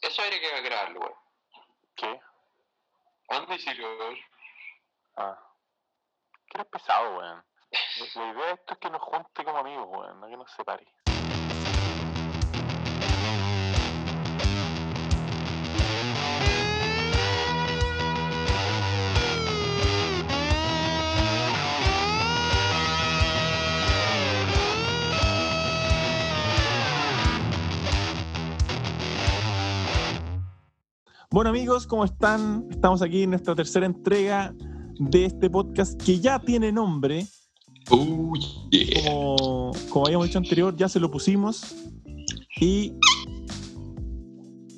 Eso habría que grabarlo, weón. ¿Qué? ¿Dónde sirve, weón? Ah. Que eres pesado, weón. La- La idea de esto es que nos junte como amigos, weón, no que nos separe. Bueno amigos, ¿cómo están? Estamos aquí en nuestra tercera entrega de este podcast que ya tiene nombre. Oh, yeah. Como, como habíamos dicho anterior, ya se lo pusimos. Y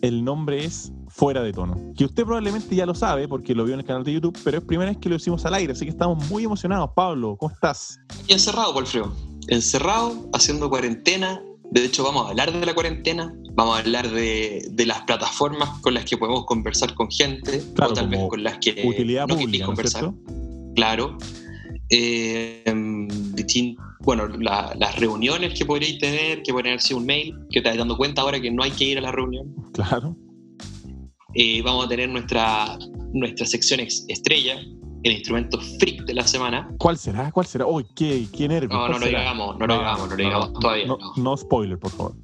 el nombre es Fuera de Tono. Que usted probablemente ya lo sabe porque lo vio en el canal de YouTube, pero es primera vez que lo hicimos al aire, así que estamos muy emocionados. Pablo, ¿cómo estás? Y encerrado, Walfredo. Encerrado, haciendo cuarentena. De hecho, vamos a hablar de la cuarentena. Vamos a hablar de, de las plataformas con las que podemos conversar con gente. Claro, o tal vez con las que Utilidad no pública, ¿no conversar. Claro. Eh, bueno, la- las reuniones que podréis tener, que pueden haber sido un mail, que te estás dando cuenta ahora que no hay que ir a la reunión. Claro. Eh, vamos a tener nuestra, nuestra sección estrella, el instrumento freak de la semana. ¿Cuál será? ¿Cuál será? Uy, qué, qué nervios. No, ¿Cuál no lo digamos, no lo digamos, no lo digamos todavía. No, no. no spoiler, por favor.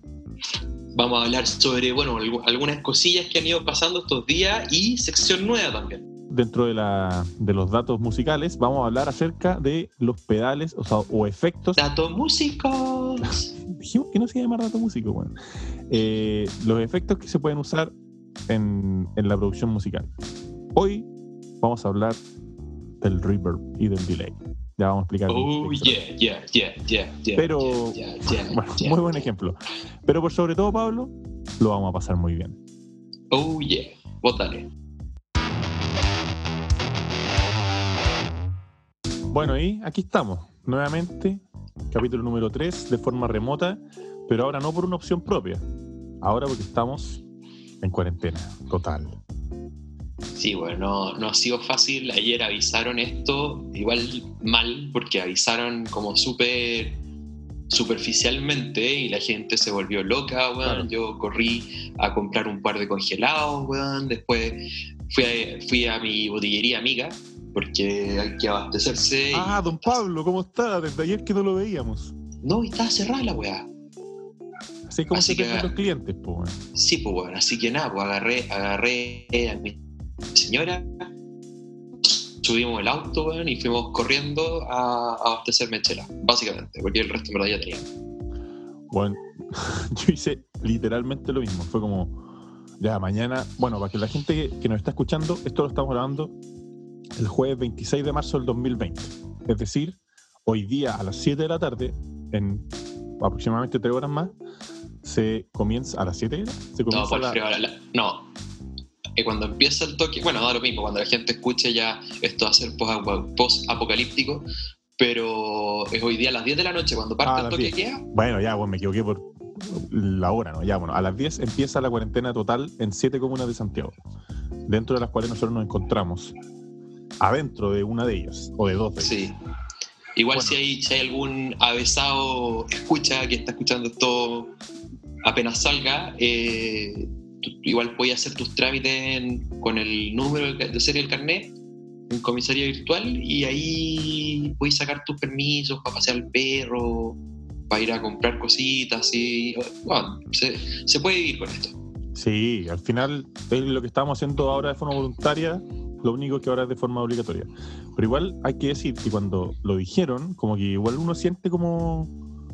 Vamos a hablar sobre, bueno, algu- algunas cosillas que han ido pasando estos días y sección nueva también. Dentro de, la, de los datos musicales, vamos a hablar acerca de los pedales o, sea, o efectos Datos músicos. dijimos que no se iba a llamar dato músico, bueno. Eh, los efectos que se pueden usar en, en la producción musical. Hoy vamos a hablar del reverb y del delay. Ya vamos a explicar. Oh, yeah, yeah, yeah, yeah, yeah. Pero, yeah, yeah, Bueno, yeah. muy buen ejemplo. Pero por sobre todo, Pablo, lo vamos a pasar muy bien. Oh, yeah. Bótale. Bueno, y aquí estamos, nuevamente, capítulo número 3, de forma remota, pero ahora no por una opción propia. Ahora porque estamos en cuarentena, total. Sí, bueno, no, no ha sido fácil. Ayer avisaron esto, igual mal, porque avisaron como súper superficialmente y la gente se volvió loca, weón. Claro. Yo corrí a comprar un par de congelados, weón. Después fui a, fui a mi botillería amiga, porque hay que abastecerse. Ah, don Pablo, ¿cómo está? Desde ayer que no lo veíamos. No, estaba cerrada la weá. Así como Así que- pierden los clientes, pues. Sí, pues bueno, así que nada, pues agarré, agarré a mi señora, subimos el auto, weón, y fuimos corriendo a, a abastecerme chela, básicamente, porque el resto en verdad ya tenía. Bueno, yo hice literalmente lo mismo. Fue como, ya mañana, bueno, para que la gente que, que nos está escuchando, esto lo estamos grabando el jueves 26 de marzo del 2020. Es decir, hoy día a las 7 de la tarde, en aproximadamente 3 horas más, se comienza, ¿a las 7 era? Se No, por la- frío, la- la- no. Eh, cuando empieza el toque, bueno, da lo mismo, cuando la gente escuche ya esto va a ser post- post-apocalíptico, pero es hoy día a las 10 de la noche, cuando Ah, parte a el toque 10. queda. Bueno, ya, bueno, me equivoqué por la hora, ¿no? Ya, bueno, a las 10 empieza la cuarentena total en siete comunas de Santiago, dentro de las cuales nosotros nos encontramos adentro de una de ellas, o de dos de ellas. Sí. Igual Bueno. si, hay, si hay algún avesado escucha que está escuchando esto apenas salga, eh, igual puedes hacer tus trámites en- con el número de serie del carnet en comisaría virtual y ahí puedes sacar tus permisos para pasear al perro, para ir a comprar cositas y bueno, se, puede vivir con esto. Sí, al final es lo que estamos haciendo ahora de forma voluntaria, lo único que ahora es de forma obligatoria. Pero igual hay que decir que cuando lo dijeron, como que igual uno siente como...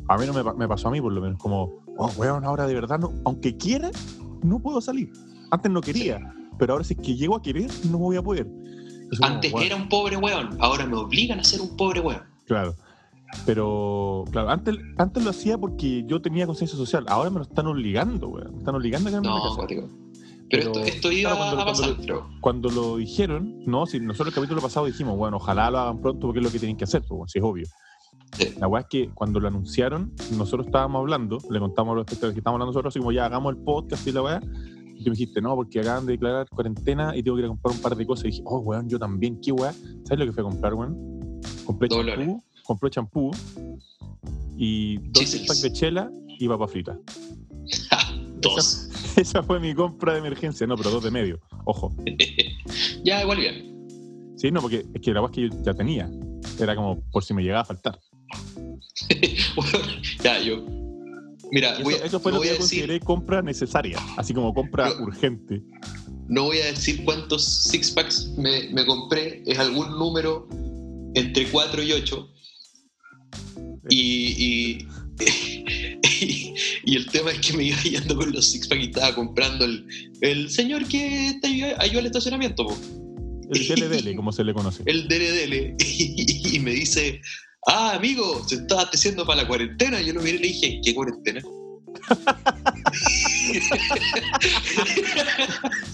A mí no me pasó a mí por lo menos, como, oh, weón, ahora de verdad, no, aunque quiera, no puedo salir. Antes no quería, pero ahora si es que llego a querer, no voy a poder. Entonces, Antes era un pobre weón, ahora me obligan a ser un pobre weón. Claro. Pero, claro, antes, antes lo hacía porque yo tenía conciencia social. Ahora me lo están obligando, weón. Me están obligando a la No, cuático. Pero, Pero, esto, esto iba claro, cuando- a pasar, cuando- pero- cuando lo dijeron, no, si nosotros el capítulo pasado dijimos, bueno, ojalá lo hagan pronto porque es lo que tienen que hacer, pues, si es obvio. Sí. La weá es que cuando lo anunciaron, nosotros estábamos hablando, le contamos a los espectadores que estábamos hablando nosotros, así como ya hagamos el podcast y la weá. Y tú me dijiste, no, porque acaban de declarar cuarentena y tengo que ir a comprar un par de cosas. Y dije, oh, weón, yo también, qué weá. ¿Sabes lo que fue a comprar, weón? Compré champú, compré champú y dos packs de chela y papa frita. Dos. Esa fue mi compra de emergencia, no, pero dos de medio. Ojo. ya, igual bien. Sí, no, porque es que la agua que yo ya tenía. Era como por si me llegaba a faltar. bueno, ya, yo. Mira, Eso, voy, a- eso fue no lo que yo decir, consideré compra necesaria, así como compra urgente. no voy a decir cuántos six packs me, me compré, es algún número entre 4 y 8. Y, y, y el tema es que me iba yendo con los six packs y estaba comprando el, el señor que te ayudó, ayudó al estacionamiento, po, El DLDL, como se le conoce. el DLDL, y, me dice, ah, amigo, se está abasteciendo para la cuarentena. Yo lo miré y le dije, ¿qué cuarentena?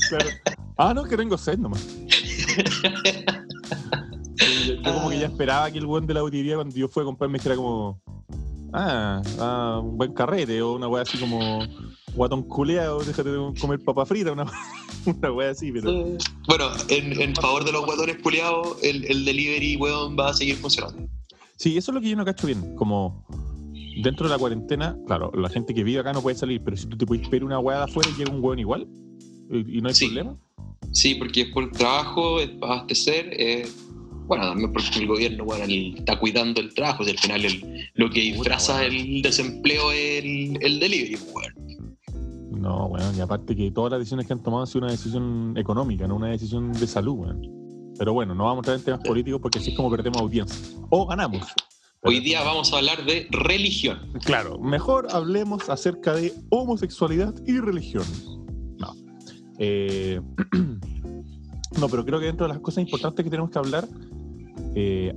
Claro. Ah, no, que tengo sed nomás. yo, yo como que ya esperaba que el buen de la botillería cuando yo fui a comprarme dijera como ah, ah, un buen carrete o una wea así como guatón culeado, déjate de comer papa frita, una, una wea así, pero Bueno, en, en favor de los guatones puleados, el, el delivery, weón, va a seguir funcionando. Sí, eso es lo que yo no cacho bien, como dentro de la cuarentena, claro, la gente que vive acá no puede salir, pero si tú te puedes pedir una wea de afuera y llega un weón igual y, no hay Sí. problema. Sí, porque es por trabajo, es para abastecer. eh, bueno, también porque el gobierno bueno, el- está cuidando el trabajo. y al final el- lo que disfraza el desempleo es el, el delivery, weón. No, bueno, y aparte que todas las decisiones que han tomado han sido una decisión económica, no una decisión de salud, weón. Pero bueno, no vamos a entrar en temas políticos porque así es como perdemos audiencia. O ganamos. Hoy día vamos a hablar de religión. Claro, mejor hablemos acerca de homosexualidad y religión. No. Eh, no, pero creo que dentro de las cosas importantes que tenemos que hablar, eh,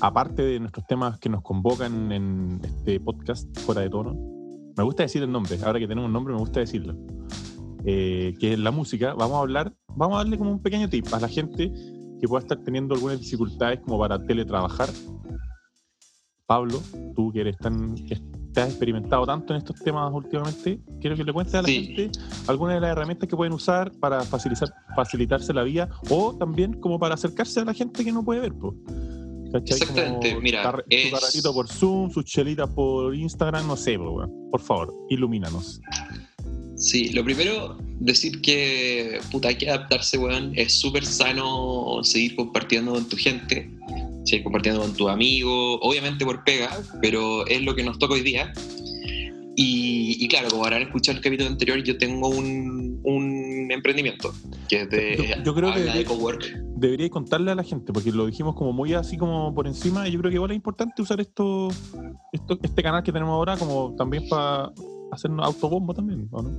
aparte de nuestros temas que nos convocan en este podcast fuera de tono, me gusta decir el nombre, ahora que tenemos un nombre me gusta decirlo, eh, que es la música, vamos a hablar, vamos a darle como un pequeño tip a la gente que pueda estar teniendo algunas dificultades como para teletrabajar. Pablo, tú que eres tan, que te has experimentado tanto en estos temas últimamente, quiero que le cuentes a la Sí. gente algunas de las herramientas que pueden usar para facilitar, facilitarse la vida o también como para acercarse a la gente que no puede ver. po. ¿Cachai? Exactamente, Como mira, es- Su carretito por Zoom, sus chelitas por Instagram, no sé, po, por favor, ilumínanos. Sí, lo primero, decir que puta, hay que adaptarse, weón. Es súper sano seguir compartiendo con tu gente, seguir compartiendo con tus amigos, obviamente por pega, pero es lo que nos toca hoy día. Y, y claro, como habrán escuchado el capítulo anterior, yo tengo un, un emprendimiento que es de, Yo- yo creo que de de- cowork. Debería contarle a la gente, porque lo dijimos como muy así como por encima, y yo creo que igual es importante usar esto, esto este canal que tenemos ahora como también para hacernos autobombo también, ¿o no?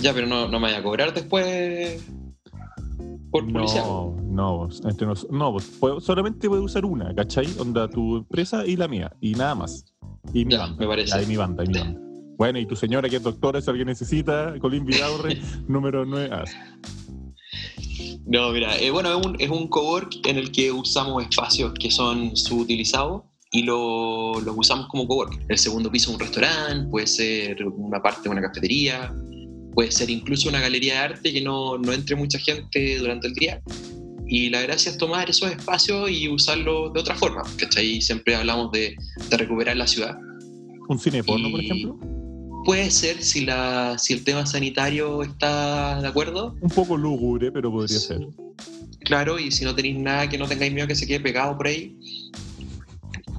Ya, pero no, no me vaya a cobrar después por publicidad. No, no, vos, entre nos- no, vos, puedo- solamente puedes usar una, ¿cachai? Onda tu empresa y la mía, y nada más. Y mi Ya, banda. me parece. Y mi banda, y mi banda. Bueno, y tu señora que es doctora, si alguien necesita, Colín Vidaurre, número 9. Ah, No, mira, eh, bueno, es un, es un cowork en el que usamos espacios que son subutilizados y lo- los usamos como cowork. El segundo piso un restaurante, puede ser una parte de una cafetería, puede ser incluso una galería de arte que no, no entre mucha gente durante el día. Y la gracia es tomar esos espacios y usarlos de otra forma, ¿cachai? Siempre hablamos de, de recuperar la ciudad. un cine porno, por ejemplo. Puede ser si, la, si el tema sanitario está de acuerdo, Un poco lúgubre, pero podría ser. Claro, y si no tenéis nada que no tengáis miedo que se quede pegado por ahí.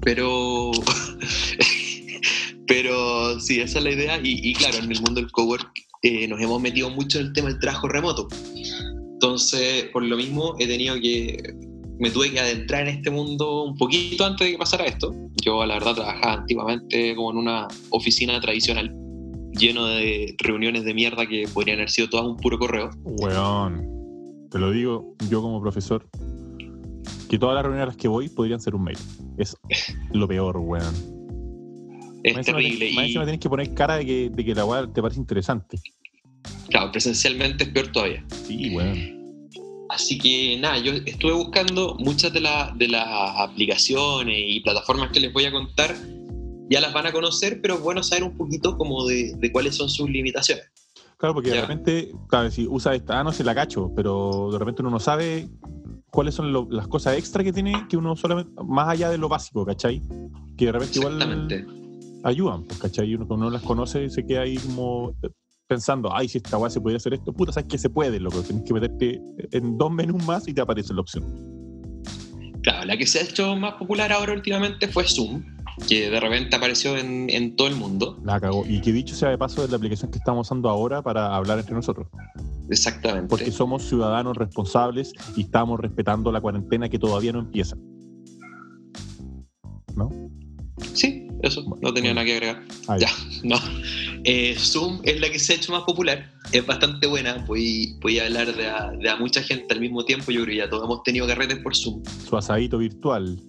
Pero. pero sí, esa es la idea. Y, y claro, en el mundo del cowork eh, nos hemos metido mucho en el tema del trabajo remoto. Entonces, por lo mismo, he tenido que. Me tuve que adentrar en este mundo un poquito antes de que pasara esto. Yo, la verdad, trabajaba antiguamente como en una oficina tradicional, lleno de reuniones de mierda que podrían haber sido todas un puro correo. Weón, te lo digo yo como profesor, que todas las reuniones a las que voy podrían ser un mail. Es lo peor, weón. Es Más encima terrible. tenés- más y- encima tenés que poner cara de que, de que la weá te parece interesante. Claro, presencialmente es peor todavía. Sí, weón. Así que nada, yo estuve buscando muchas de, la- de las aplicaciones y plataformas que les voy a contar, ya las van a conocer, pero es bueno saber un poquito como de, de cuáles son sus limitaciones. Claro, porque de repente, claro, si usa esta, ah, no se la cacho, pero de repente uno no sabe cuáles son lo- las cosas extra que tiene que uno solamente, más allá de lo básico, ¿cachai? Que de repente igual Exactamente. Ayudan, pues, ¿cachai? Y uno cuando no las conoce se queda ahí como pensando, ay, si esta weá se podría hacer esto, puta, sabes que se puede, loco. Tienes que meterte en dos menús más y te aparece la opción. Claro, la que se ha hecho más popular ahora últimamente fue Zoom, que de repente apareció en, en todo el mundo. La cagó. Y que dicho sea de paso, es la aplicación que estamos usando ahora para hablar entre nosotros. Exactamente. Porque somos ciudadanos responsables y estamos respetando la cuarentena que todavía no empieza. ¿No? Sí, eso, no tenía nada que agregar. Ya, no. Eh, Zoom es la que se ha hecho más popular, es bastante buena, voy, voy a hablar de a, de a mucha gente al mismo tiempo, yo creo que ya todos hemos tenido carretes por Zoom. Su asadito virtual.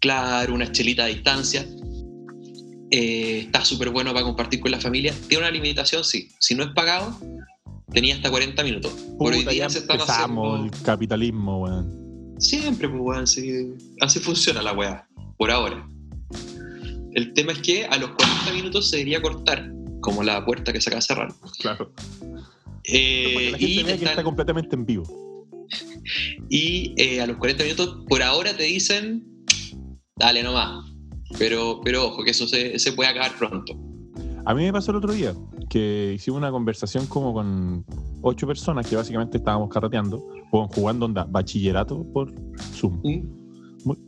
Claro, una chelita a distancia. Eh, está súper bueno para compartir con la familia. Tiene una limitación, sí. Si no es pagado, tenía hasta 40 minutos. Por hoy Puta, día se están empezamos haciendo... el capitalismo, weón. Siempre, pues, weón, sí. así funciona la weá, por ahora. El tema es que a los 40 minutos se debería cortar, como la puerta que se acaba de cerrar. Claro. Eh, la gente y, que está completamente en vivo. y, eh, a los 40 minutos, por ahora te dicen, dale nomás. Pero, pero ojo, que eso se, se puede acabar pronto. A mí me pasó el otro día que hicimos una conversación como con ocho personas que básicamente estábamos carreteando o jugando onda bachillerato por Zoom. ¿Mm?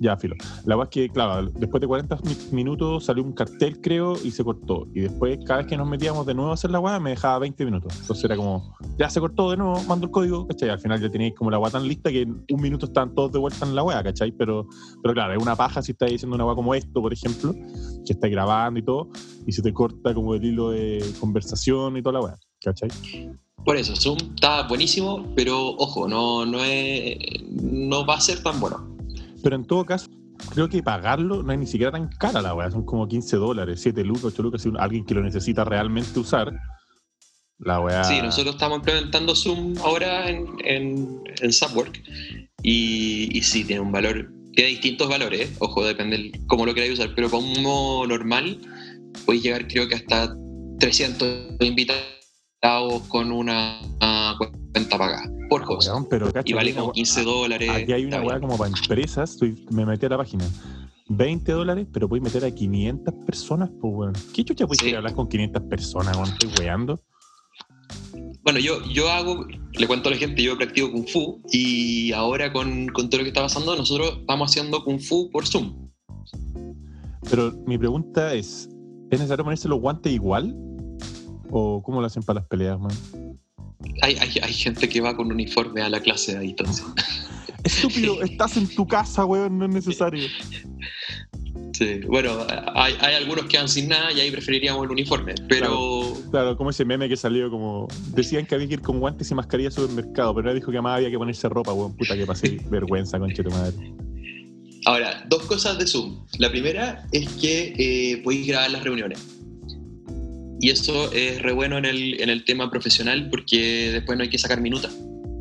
Ya, filo. La verdad es que, claro, después de 40 mi- minutos salió un cartel, creo, y se cortó. Y después, cada vez que nos metíamos de nuevo a hacer la weá, me dejaba 20 minutos. Entonces era como, ya se cortó de nuevo, mando el código, ¿cachai? Al final ya teníais como la weá tan lista que en un minuto estaban todos de vuelta en la weá, ¿cachai? Pero, pero claro, es una paja si estáis diciendo una weá como esto, por ejemplo, que estáis grabando y todo, y se te corta como el hilo de conversación y toda la weá, ¿cachai? Por eso, Zoom está buenísimo, pero ojo, no, no, es, no va a ser tan bueno. Pero en todo caso, creo que pagarlo no es ni siquiera tan cara la weá. Son como 15 dólares, 7 lucas, 8 lucas. Si alguien que lo necesita realmente usar, la weá. Sí, nosotros estamos implementando Zoom ahora en, en, en Subwork y, y sí, tiene un valor, tiene distintos valores, ¿eh? ojo, depende cómo lo queráis usar, pero para un modo normal podéis llegar creo que hasta 300 invitados con una, una cuenta pagada por host. Weón, pero Y vale como weá- 15 dólares. Aquí hay una weá como para empresas. estoy- me metí a la página. 20 dólares, pero puedes meter a 500 personas, pues, weón. ¿Qué chucha puedes Sí. hablar con 500 personas, weón? Estoy weando. Bueno, yo, yo hago, le cuento a la gente, yo practico Kung Fu y ahora con, con todo lo que está pasando, nosotros estamos haciendo Kung Fu por Zoom. Pero mi pregunta es: ¿es necesario ponerse los guantes igual? ¿O cómo lo hacen para las peleas, man? Hay, hay, hay gente que va con uniforme a la clase a distancia. Estúpido, estás en tu casa, weón, no es necesario. Sí, bueno, hay, hay algunos que van sin nada y ahí preferiríamos el uniforme, pero Claro, como ese meme que salió como. Decían que había que ir con guantes y mascarilla al supermercado, pero nadie dijo que más había que ponerse ropa, weón. Puta que pasé vergüenza, conche tu madre. ahora, dos cosas de Zoom. La primera es que eh, podéis grabar las reuniones. Y eso es re bueno en el, en el tema profesional porque después no hay que sacar minutas.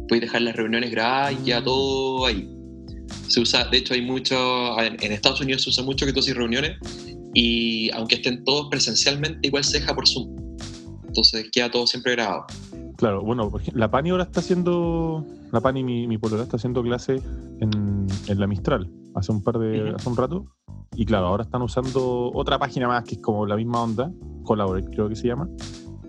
Podéis dejar las reuniones grabadas y ya todo ahí. Se usa, de hecho hay mucho, en, en Estados Unidos se usa mucho que tú haces reuniones y aunque estén todos presencialmente, igual se deja por Zoom. Entonces queda todo siempre grabado. Claro, bueno, la Pani ahora está haciendo. La Pani, mi, mi polola, está haciendo clase en, en la Mistral hace un par de. Hace un rato. Y claro, ahora están usando otra página más que es como la misma onda, Collaborate creo que se llama.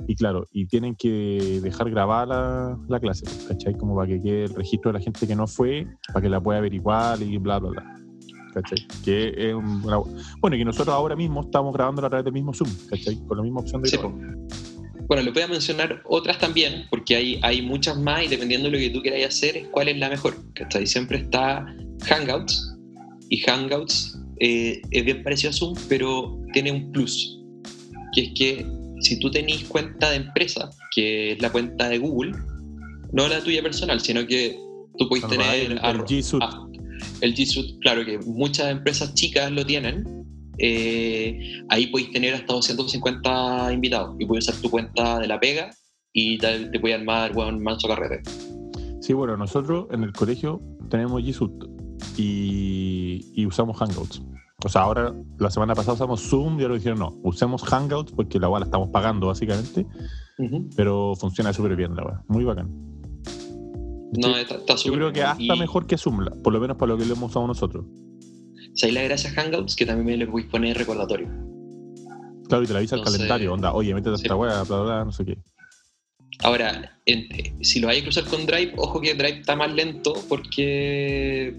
Y claro, y tienen que dejar grabada la, la clase, ¿cachai? Como para que quede el registro de la gente que no fue, para que la pueda averiguar y bla, bla, bla. ¿Cachai? Que es un- bueno, y que nosotros ahora mismo estamos grabando a través del mismo Zoom, ¿cachai? Con la misma opción de Sí. Bueno, le voy a mencionar otras también, porque hay, hay muchas más y dependiendo de lo que tú quieras hacer, es cuál es la mejor. ¿cachai? Siempre está Hangouts, y Hangouts eh, es bien parecido a Zoom, pero tiene un plus, que es que si tú tenés cuenta de empresa, que es la cuenta de Google, no la tuya personal, sino que tú puedes tener el- G Suite. ah, el G Suite, claro que muchas empresas chicas lo tienen. eh, ahí podéis tener hasta 250 invitados y puedes usar tu cuenta de la pega y te, te puede armar un manso carrete. Sí, bueno, nosotros en el colegio tenemos G Suite y, y usamos Hangouts. O sea, ahora la semana pasada usamos Zoom y ahora dijeron no, usemos Hangouts porque la weá la estamos pagando básicamente, pero funciona súper bien la weá, muy bacán. No, está, está Yo súper creo que hasta Y, mejor que Zoom, por lo menos para lo que lo hemos usado nosotros. ¿Sabéis la gracia a Hangouts? Que también me le podéis poner recordatorio. Claro, y te la avisa el Entonces- calendario, onda, oye, métete a Sí. esta weá, bla, bla, bla, no sé qué. Ahora, en- si lo hay que cruzar con Drive, ojo que Drive está más lento porque,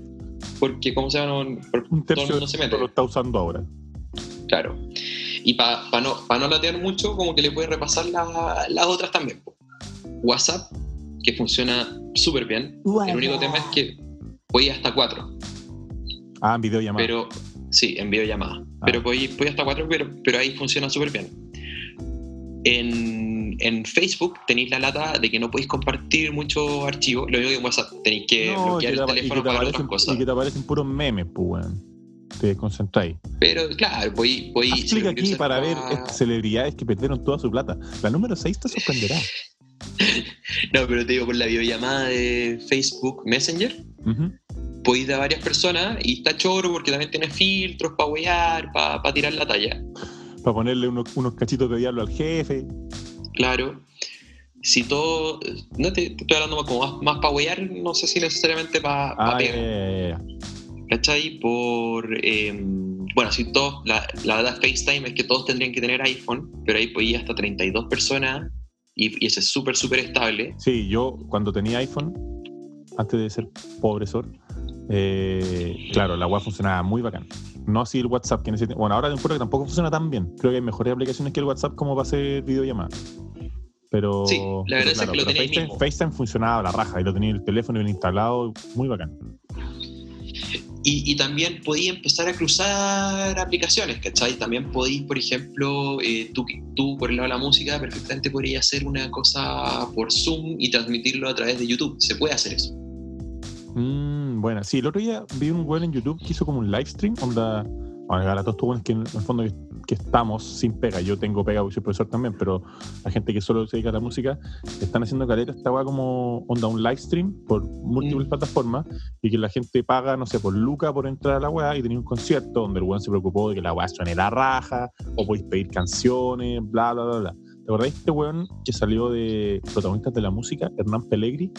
porque ¿cómo se llama? No, Un todo tercio el mundo se lo mete. está usando ahora. Claro. Y para no, pa no latear mucho, como que le puedes repasar la- las otras también. WhatsApp, que funciona súper bien. El único tema es que voy hasta cuatro. Ah, en videollamada. Pero sí, en videollamada. Pero voy, voy hasta cuatro, pero, pero ahí funciona súper bien. En, en Facebook tenéis la lata de que no podéis compartir muchos archivos. Lo único que en WhatsApp tenéis que No, bloquear el teléfono te para ver aparecen, otras cosas. y que te aparecen puros memes, pues, weón. Te desconcentráis. Pero claro, voy. voy lo aquí para ver celebridades que perdieron toda su plata. La número 6 te sorprenderá. No, pero te digo, por la videollamada de Facebook Messenger, Ujú. podéis de varias personas y está choro porque también tiene filtros para huear, para tirar la talla. Para ponerle unos, unos cachitos de diablo al jefe. Claro. Si todo. No te, te estoy hablando como más, más para huear, no sé si necesariamente para Ah, ya, pegar. ya, ya. ¿Cachai? Por. eh, bueno, si todos. La, la verdad, FaceTime es que todos tendrían que tener iPhone, pero ahí podía hasta 32 personas y, y ese es súper, súper estable. Sí, yo cuando tenía iPhone, antes de ser pobresor, eh, claro, la web funcionaba muy bacán. No así el WhatsApp, que necesita. Bueno, ahora encuentro que tampoco funciona tan bien. Creo que hay mejores aplicaciones que el WhatsApp como para hacer videollamada. Pero, Sí, la verdad pero es que lo tenía FaceTime, funcionaba a la raja y lo tenía en el teléfono bien instalado, muy bacán. Y, y también podía empezar a cruzar aplicaciones, ¿cachai? También podéis, por ejemplo, eh, tú, tú por el lado de la música, perfectamente podrías hacer una cosa por Zoom y transmitirlo a través de YouTube. Se puede hacer eso. Mm, bueno, sí, el otro día vi un weón en YouTube que hizo como un live stream, onda, bueno, todos estos weones que en el fondo que, que estamos sin pega, yo tengo pega porque soy profesor también, pero la gente que solo se dedica a la música, están haciendo caleta esta weá como onda un live stream por múltiples Mm. plataformas y que la gente paga, no sé, por Luca por entrar a la weá y tenía un concierto donde el weón se preocupó de que la weá suene la raja, o podéis pedir canciones, bla, bla, bla, bla. ¿Te acordáis de este weón que salió de protagonistas de la música, Hernán Pellegri?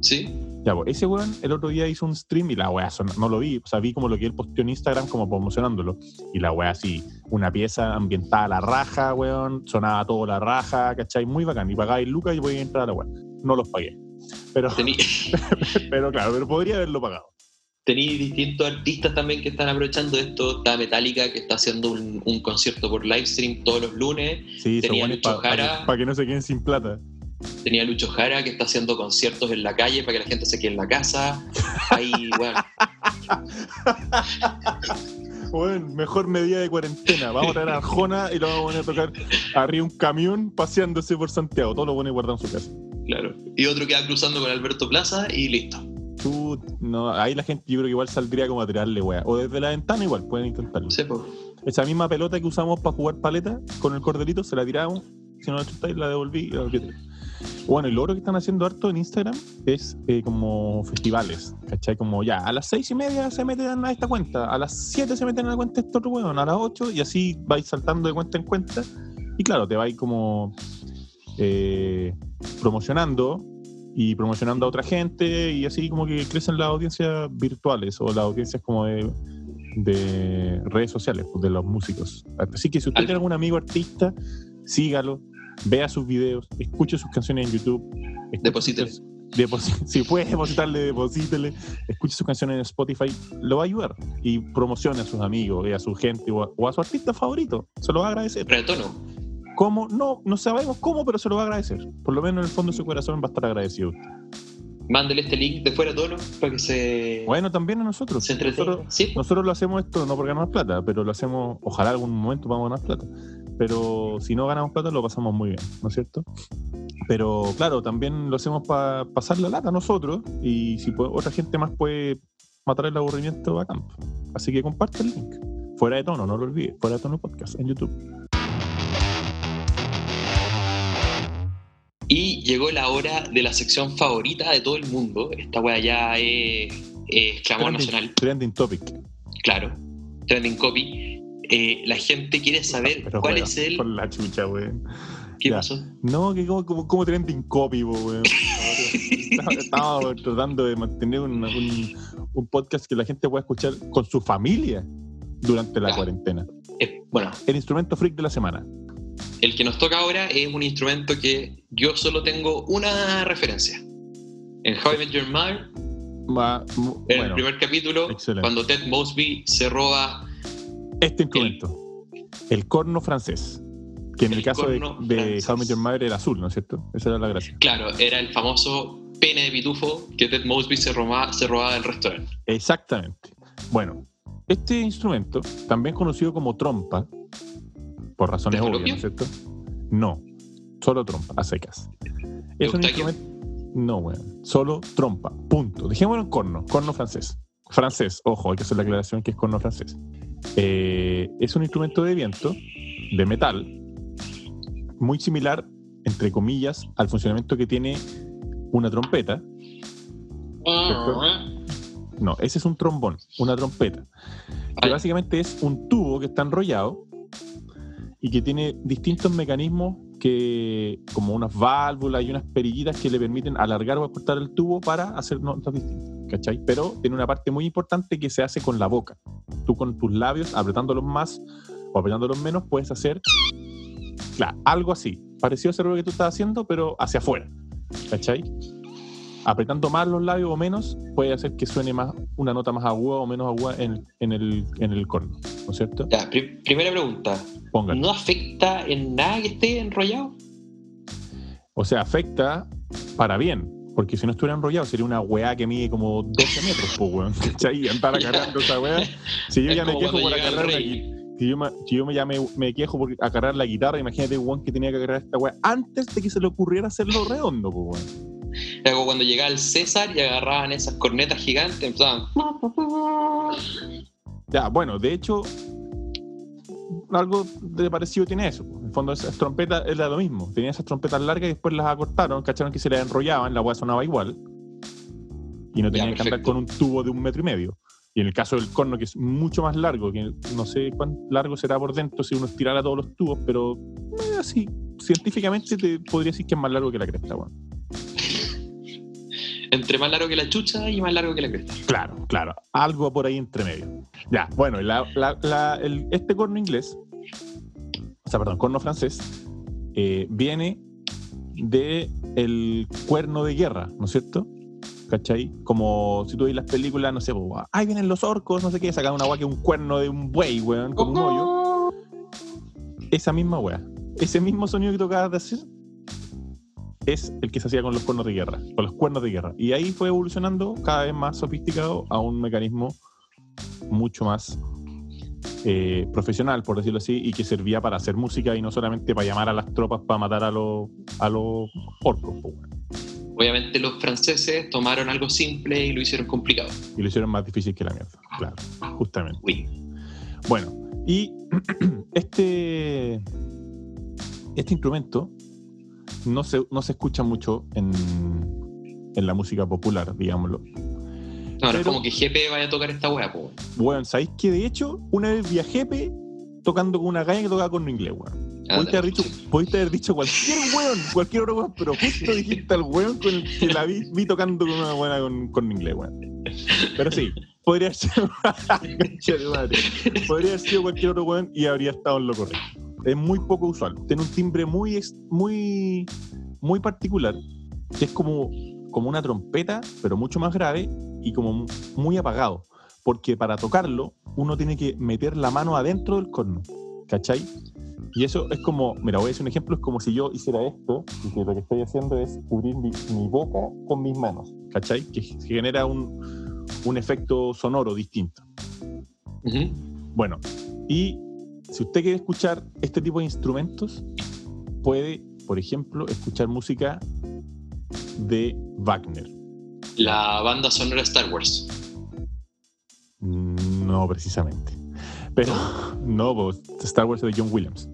¿Sí? Ya, pues, ese weón el otro día hizo un stream y la weá no lo vi, o sea, vi como lo que él posteó en Instagram como promocionándolo. Y la weá así, una pieza ambientada a la raja, weón, sonaba todo la raja, ¿cachai? Muy bacán. Y pagáis lucas y podía entrar a la weá. No los pagué. Pero, Tení, pero claro, pero podría haberlo pagado. tení distintos artistas también que están aprovechando esto. Está Metallica, que está haciendo un, un concierto por live stream todos los lunes. Sí, Tenía para Lucho Jara. que, no se queden sin plata. Tenía Lucho Jara, que está haciendo conciertos en la calle para que la gente se quede en la casa. Ahí, bueno, Bueno, mejor medida de cuarentena. Vamos a traer a Arjona y lo vamos a poner a tocar arriba un camión paseándose por Santiago. Todo lo bueno y guardado en su casa. claro. Y otro que va cruzando con Alberto Plaza y listo. Chut, no, ahí la gente yo creo que igual saldría como a tirarle weá. O desde la ventana igual, pueden intentarlo. Sí. Esa misma pelota que usamos para jugar paleta con el cordelito, se la tiramos, si no la chutáis, la devolví y la. Bueno, y lo otro que están haciendo harto en Instagram es eh, como festivales, ¿cachai? Como ya, a las seis y media se meten a esta cuenta, a las siete se meten a la cuenta de este otro weón, a las ocho, y así vais saltando de cuenta en cuenta. Y claro, te vais como eh, promocionando y promocionando a otra gente, y así como que crecen las audiencias virtuales o las audiencias como de, de redes sociales, pues, de los músicos. Así que si usted tiene algún amigo artista, sígalo, vea sus videos, escuche sus canciones en YouTube. Deposítele. si puede depositarle, deposítele. Escuche sus canciones en Spotify, lo va a ayudar. Y promocione a sus amigos, y a su gente o a, o a su artista favorito. Se lo va a agradecer. Retorno. ¿Cómo? No, no sabemos cómo, pero se lo va a agradecer. Por lo menos en el fondo de su corazón va a estar agradecido. Mándele este link de fuera de tono para que se, Bueno, también a nosotros. se entretenga. Nosotros, Sí, po. nosotros lo hacemos esto no por ganar plata, pero lo hacemos, ojalá algún momento vamos a ganar plata. Pero si no ganamos plata, lo pasamos muy bien, ¿no es cierto? Pero claro, también lo hacemos para pasar la lata nosotros y si puede- otra gente más puede matar el aburrimiento a campo. Así que comparte el link. Fuera de tono, no lo olvides. Fuera de tono podcast en YouTube. Y llegó la hora de la sección favorita de todo el mundo. Esta wea ya es, es clamor Trending- nacional, Trending topic. claro. Trending copy. Eh, la gente quiere saber Pero, cuál es el. Por la chucha, weón. ¿Qué ya. pasó? No, que como, como, como trending copy, weón. Estaba tratando de mantener un, un, un podcast que la gente pueda escuchar con su familia durante la cuarentena. Eh, bueno, El instrumento freak de la semana. el que nos toca ahora es un instrumento que yo solo tengo una referencia. En How I Met Your Mother, en bueno, el primer capítulo, excelente. cuando Ted Mosby se roba este instrumento, el corno francés, que en el, El caso de, de. How Your Mother era azul, ¿no es cierto? Esa era la gracia. Claro, era el famoso pene de pitufo que Ted Mosby se robaba, se robaba del restaurante. Exactamente. Bueno, este instrumento, también conocido como trompa, por razones ¿De obvias, ¿no es cierto? No, solo trompa, a secas. Es un instrumento. No, weón. Solo trompa. Punto. Dejémoslo en corno. Corno francés. Francés, ojo, hay que hacer la aclaración que es corno francés. Eh, es un instrumento de viento, de metal, muy similar, entre comillas, al funcionamiento que tiene una trompeta. No, ese es un trombón, una trompeta. Que básicamente es un tubo que está enrollado y que tiene distintos mecanismos que, como unas válvulas y unas perillitas que le permiten alargar o acortar el tubo para hacer notas distintas, ¿cachai? Pero tiene una parte muy importante que se hace con la boca. Tú con tus labios, apretándolos más o apretándolos menos, puedes hacer, claro, algo así, parecido a ese ruido que tú estás haciendo, pero hacia afuera, ¿cachai? apretando más los labios o menos, puede hacer que suene más una nota más aguda o menos aguda en, en el, en el corno, ¿no es cierto? Ya, primera pregunta. ¿No afecta en nada que esté enrollado? O sea, afecta para bien, porque si no estuviera enrollado sería una weá que mide como 12 metros, po, weón. ¿Cachai? Andar acarreando esa weá. Si yo Es ya me quejo por acarrear la guitarra. Si yo, me, si yo me, ya me, me quejo por acarrear la guitarra, imagínate, weón, que tenía que acarrear esta weá antes de que se le ocurriera hacerlo redondo, po, weón. Era como cuando llegaba el César y agarraban esas cornetas gigantes, empezaban. Ya, bueno, de hecho, algo de parecido tiene eso. En el fondo, esas trompetas era lo mismo. Tenía esas trompetas largas y después las acortaron, cacharon que se las enrollaban, la weá sonaba igual. Y no Ya, tenían que andar con un tubo de un metro y medio. Y en el caso del corno, que es mucho más largo, que no sé cuán largo será por dentro si uno estirara todos los tubos, pero eh, así, científicamente te podría decir que es más largo que la cresta, weón. Entre más largo que la chucha y más largo que la cresta. Claro, claro. Algo por ahí entre medio. Ya, bueno, la- la- la- el- este corno inglés, o sea, perdón, corno francés, eh, viene de el cuerno de guerra, ¿no es cierto? ¿Cachai? Como si tú ves las películas, no sé, pues, ahí vienen los orcos, no sé qué, sacan una weá que es un cuerno de un buey, weón, con un hoyo. Esa misma weá, ese mismo sonido que tú acabas de hacer, es el que se hacía con los cuernos de guerra, con los cuernos de guerra. Y ahí fue evolucionando cada vez más sofisticado a un mecanismo mucho más eh, profesional, por decirlo así, y que servía para hacer música y no solamente para llamar a las tropas para matar a los, a los orcos. Obviamente los franceses tomaron algo simple y lo hicieron complicado. Y lo hicieron más difícil que la mierda, claro, justamente. Uy. Bueno, y este, este instrumento no se, no se escucha mucho en, en la música popular, digámoslo. No, no Pero- es como que GP vaya a tocar esta wea, po. Weón, ¿sabéis que de hecho una vez vi a Jepe tocando con una galla que tocaba con inglés, weón? Haber dicho, pudiste haber dicho cualquier weón, cualquier otro weón, pero justo dijiste al weón con el que la vi, vi tocando con una buena con, con inglés, weón. Pero sí, podría ser podría haber sido cualquier otro weón y habría estado en lo correcto. Es muy poco usual. Tiene un timbre muy, muy, muy particular, que es como, como una trompeta, pero mucho más grave y como muy apagado. Porque para tocarlo, uno tiene que meter la mano adentro del corno. ¿Cachai? Y eso es como, mira, voy a decir un ejemplo, es como si yo hiciera esto y que lo que estoy haciendo es cubrir mi, mi boca con mis manos, ¿cachai? Que genera un, un efecto sonoro distinto. Ujú. Bueno, y si usted quiere escuchar este tipo de instrumentos, puede, por ejemplo, escuchar música de Wagner. La banda sonora de Star Wars. No precisamente. Pero no, Star Wars de John Williams.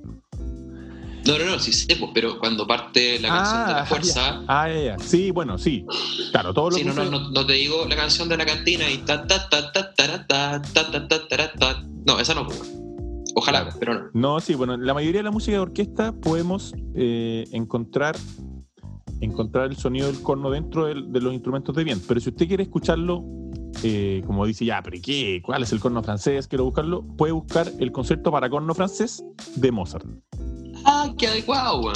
No, no, no, sí sé, pero cuando parte la canción de la fuerza. Ah, ya, ya. Sí, bueno, sí. Claro, todo lo Sí, que no, no, no, no te digo la canción de la cantina y ta ta ta ta ta ta ta ta ta ta ta. No, esa no. Ojalá, pero no. No, sí, bueno, la mayoría de la música de orquesta podemos eh, encontrar, encontrar el sonido del corno dentro del- de los instrumentos de viento. Pero si usted quiere escucharlo, eh, como dice, ya, pero ¿y ¿qué? ¿Cuál es el corno francés? Quiero buscarlo. Puede buscar el concierto para corno francés de Mozart. Ah, qué adecuado, weón.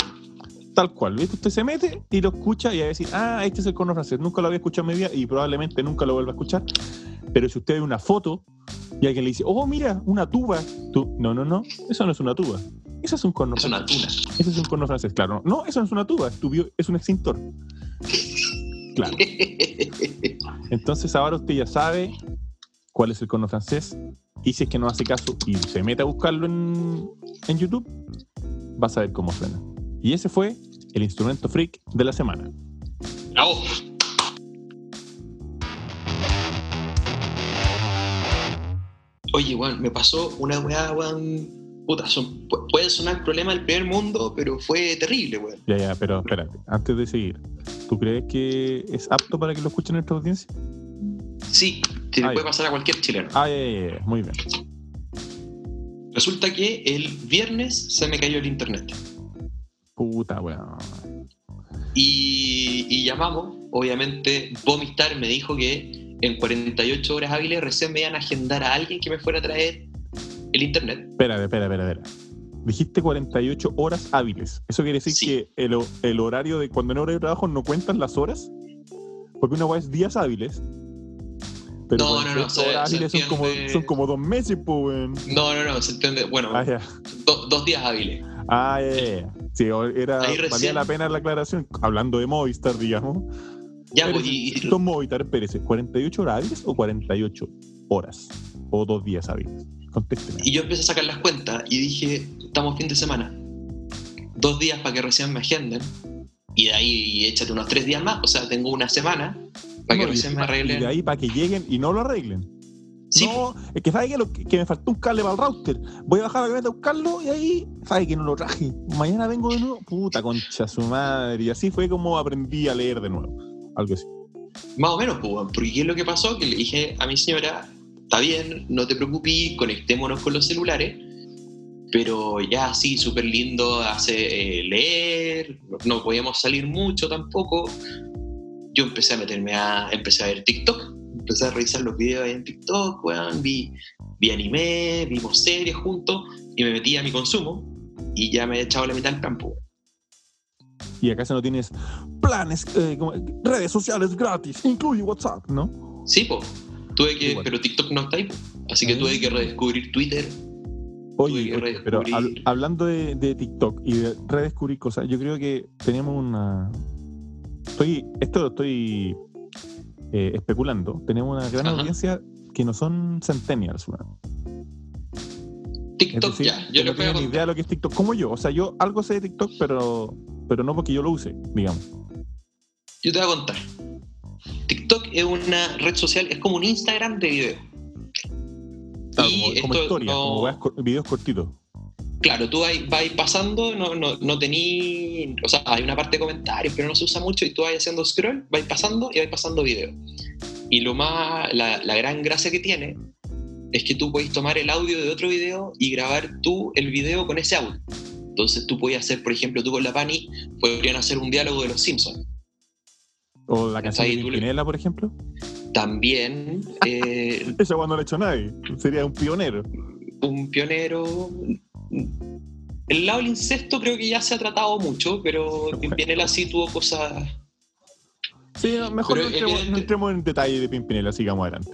Tal cual, ¿viste? Usted se mete y lo escucha y va a decir, ah, este es el corno francés. Nunca lo había escuchado en mi vida y probablemente nunca lo vuelva a escuchar. Pero si usted ve una foto y alguien le dice, oh, mira, una tuba. Tú, no, no, no, eso no es una tuba. Eso es un corno Es una tuna. Eso es un corno francés, claro. No, eso no es una tuba, es, tu bio- es un extintor. Claro. Entonces ahora usted ya sabe cuál es el corno francés y si es que no hace caso y se mete a buscarlo en, en YouTube, va a saber cómo suena. Y ese fue el instrumento freak de la semana. Bravo. Oye, weón, me pasó una weá, weón. Puta, son, pu- puede sonar problema del primer mundo, pero fue terrible, weón. Ya, ya, pero espérate, antes de seguir, ¿tú crees que es apto para que lo escuchen nuestra audiencia? Sí, se le Ah, puede pasar a cualquier chileno. Ah, ya, ya, ya, muy bien. Resulta que el viernes se me cayó el internet. Puta, weón. Y, y llamamos, obviamente, Vomistar me dijo que en 48 horas hábiles recién me iban a agendar a alguien que me fuera a traer el internet. Espérate, espérate, espérate. espérate. Dijiste 48 horas hábiles. ¿Eso quiere decir Sí. que el, el horario de cuando no hora de trabajo no cuentan las horas? Porque una es días hábiles. Pero No, no, no, 48 se- horas se hábiles son como, son como dos meses, pues. No, no, no, se entiende. Bueno, Ah, do- dos días hábiles. Ah, ya, ya, ya. Sí, era, valía la pena la aclaración. Hablando de Movistar, digamos. Ya, pues, y, y- Movistar, espérese. ¿48 horas hábiles o 48 horas? O dos días hábiles. Y yo empecé a sacar las cuentas y dije, estamos fin de semana. Dos días para que recién me agenden. Y de ahí échate unos tres días más. O sea, tengo una semana para que No, recién me encima- Y de arreglen. ahí para que lleguen y no lo arreglen. Sí, no, es que sabe que, lo, que, me faltó un cable para el router. Voy a bajar a la camioneta a buscarlo y ahí sabe que no lo traje. Mañana vengo de nuevo. Puta concha su madre. Y así fue como aprendí a leer de nuevo. Algo así. Más o menos, pues, porque ¿qué es lo que pasó? Que le dije a mi señora, está bien, no te preocupes, conectémonos con los celulares, pero ya sí, súper lindo hace eh, leer, no, podíamos salir mucho tampoco. Yo empecé a meterme a, empecé a ver TikTok, empecé a revisar los videos ahí en TikTok, weón, vi, vi anime, vimos series juntos, y me metí a mi consumo, y ya me he echado la mitad del campo. Y acá no tienes planes, eh, como- redes sociales gratis, incluye WhatsApp, ¿no? Sí, pues, tuve que, Igual. pero TikTok no está ahí, así que Ah. tuve que redescubrir Twitter, Oye, oye, pero redescubrir- hab- hablando de, de TikTok y de redescubrir cosas, yo creo que tenemos una. Estoy, esto lo estoy eh, especulando. Tenemos una gran Ajá. audiencia que no son centennials. Es TikTok decir, ya, yo no tienen ni idea de lo que es TikTok, como yo. O sea, yo algo sé de TikTok, pero, pero no porque yo lo use, digamos. Yo te voy a contar. Es una red social, es como un Instagram de video. Claro, y como, esto historia, no- como cor- videos cortitos. Claro, tú vas, pasando, no, no, no tení, o sea, hay una parte de comentarios, pero no se usa mucho y tú vas haciendo scroll, vas pasando y vas pasando video. Y lo más, la, la gran gracia que tiene es que tú puedes tomar el audio de otro video y grabar tú el video con ese audio. Entonces tú puedes hacer, por ejemplo, tú con la Pani podrían hacer un diálogo de los Simpsons. O la canción de Pimpinela, por ejemplo. También eh, Esa no la ha hecho nadie. Sería un pionero. un pionero. El lado del incesto creo que ya se ha tratado mucho, pero Pimpinela sí tuvo cosas. Sí, mejor no entremos, no entremos en detalle de Pimpinela, sigamos adelante.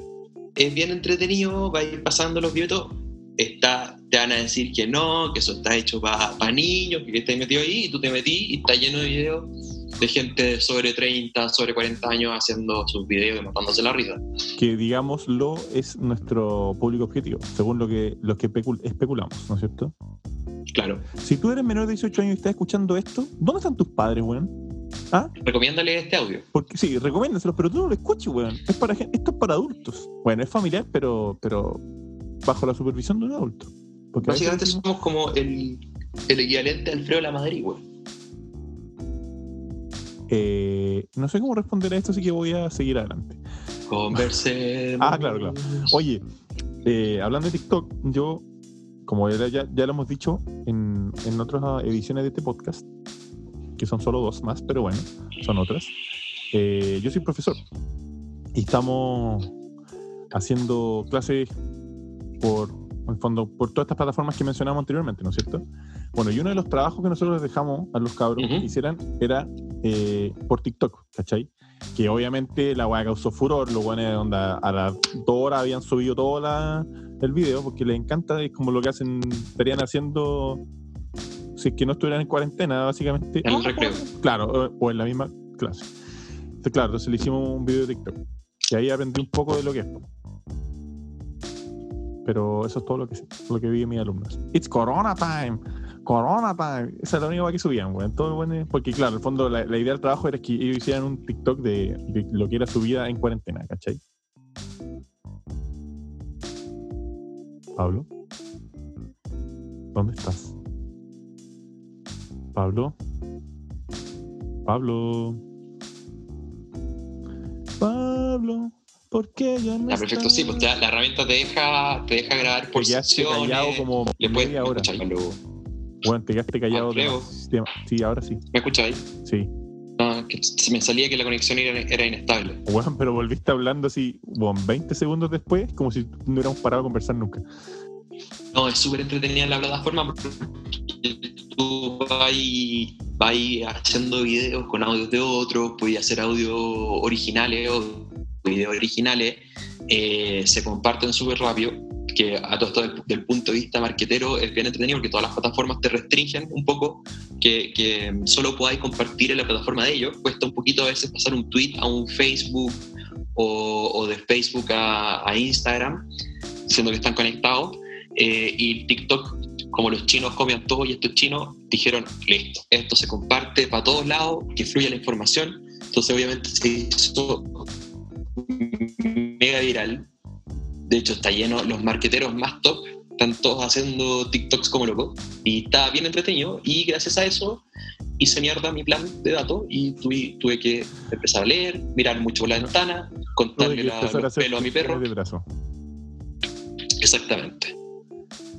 Es bien entretenido, va a ir pasando los videos. Está, te van a decir que no, que eso está hecho para niños, que estáis metido ahí, y tú te metí y está lleno de videos de gente sobre 30, sobre 40 años haciendo sus videos y matándose la risa. que digámoslo es nuestro público objetivo, según lo que los que especul- especulamos, ¿no es cierto? Claro. Si tú eres menor de 18 años y estás escuchando esto, ¿dónde están tus padres, weón? ¿Ah? Recomiéndale este audio. Porque sí, recomiéndaselos, pero tú no lo escuches, weón. Es para, esto es para adultos. Bueno, es familiar, pero, pero bajo la supervisión de un adulto. Porque a veces Básicamente somos como el, el equivalente a Alfredo La Madrid, güey. Eh, no sé cómo responder a esto, así que voy a seguir adelante. Conversemos. Ah, claro, claro. Oye, eh, hablando de TikTok, yo, como ya, ya- lo hemos dicho en, en otras ediciones de este podcast, que son solo dos más, pero bueno, son otras. eh, yo soy profesor y estamos haciendo clases por, en el fondo, por todas estas plataformas que mencionamos anteriormente, ¿no es cierto? Bueno, y uno de los trabajos que nosotros les dejamos a los cabros que hicieran era eh, por TikTok, ¿cachai? Que obviamente la weá causó furor, los weones onda, a las dos horas habían subido todo la, el video porque les encanta, es como lo que hacen, estarían haciendo si es que no estuvieran en cuarentena, básicamente. En el recreo. Claro, o, en la misma clase. Entonces, claro, entonces le hicimos un video de TikTok. Y ahí aprendí un poco de lo que es. Pero eso es todo lo que lo que vi en mis alumnos. It's Corona time. Corona time. Esa es la única cosa que subían, weón. Todo bueno, porque claro, en el fondo la, la idea del trabajo era que ellos hicieran un TikTok de, de lo que era su vida en cuarentena, ¿cachai? Pablo. ¿Dónde estás? Pablo. Pablo. Pablo. ¿Por qué ya no Ya, perfecto, sí, pues ya la herramienta te deja, te deja grabar por callado como le puedes media hora. escuchar luego. Bueno, te quedaste callado. Demasiado. Sí, ahora sí. ¿Me escucháis? Sí. No, que se me salía que la conexión era, era inestable. Bueno, pero volviste hablando así, bueno, 20 segundos después, como si no hubiéramos parado a conversar nunca. No, es súper entretenida la plataforma porque tú vas, vas haciendo videos con audios de otros, puedes hacer audios originales o videos originales, eh, se comparten súper rápido, que a todo esto del, del punto de vista marquetero es bien entretenido porque todas las plataformas te restringen un poco que, que solo podáis compartir en la plataforma de ellos. Cuesta un poquito a veces pasar un tweet a un Facebook o, o de Facebook a, a Instagram, siendo que están conectados. Eh, y TikTok, como los chinos copian todo y estos chinos dijeron, listo, esto se comparte para todos lados, que fluya la información. Entonces obviamente se hizo mega viral. De hecho está lleno, los marqueteros más top están todos haciendo TikToks como locos y está bien entretenido y gracias a eso hice mierda mi plan de datos y tuve, tuve que empezar a leer, mirar mucho por la ventana, contarle la, los pelos a mi perro. de brazo. Exactamente.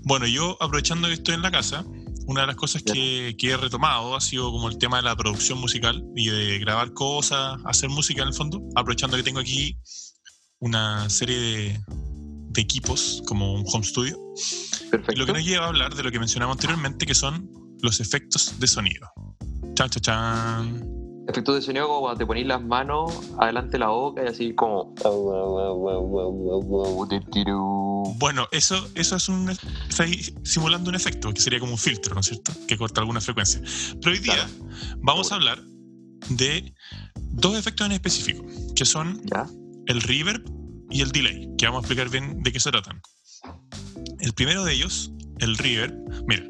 Bueno, yo aprovechando que estoy en la casa, una de las cosas que, que he retomado ha sido como el tema de la producción musical y de grabar cosas, hacer música en el fondo, aprovechando que tengo aquí una serie de, de equipos como un home studio. Perfecto. Lo que nos lleva a hablar de lo que mencionamos anteriormente, que son los efectos de sonido. Chan, chan, chan. Efectos de sonido como cuando te ponís las manos adelante de la boca y así como. Bueno, eso, eso es un. Está ahí simulando un efecto, que sería como un filtro, ¿no es cierto? Que corta alguna frecuencia. Pero hoy día Claro. vamos a hablar de dos efectos en específico, que son Ya. el reverb y el delay, que vamos a explicar bien de qué se tratan. El primero de ellos, el reverb, mira,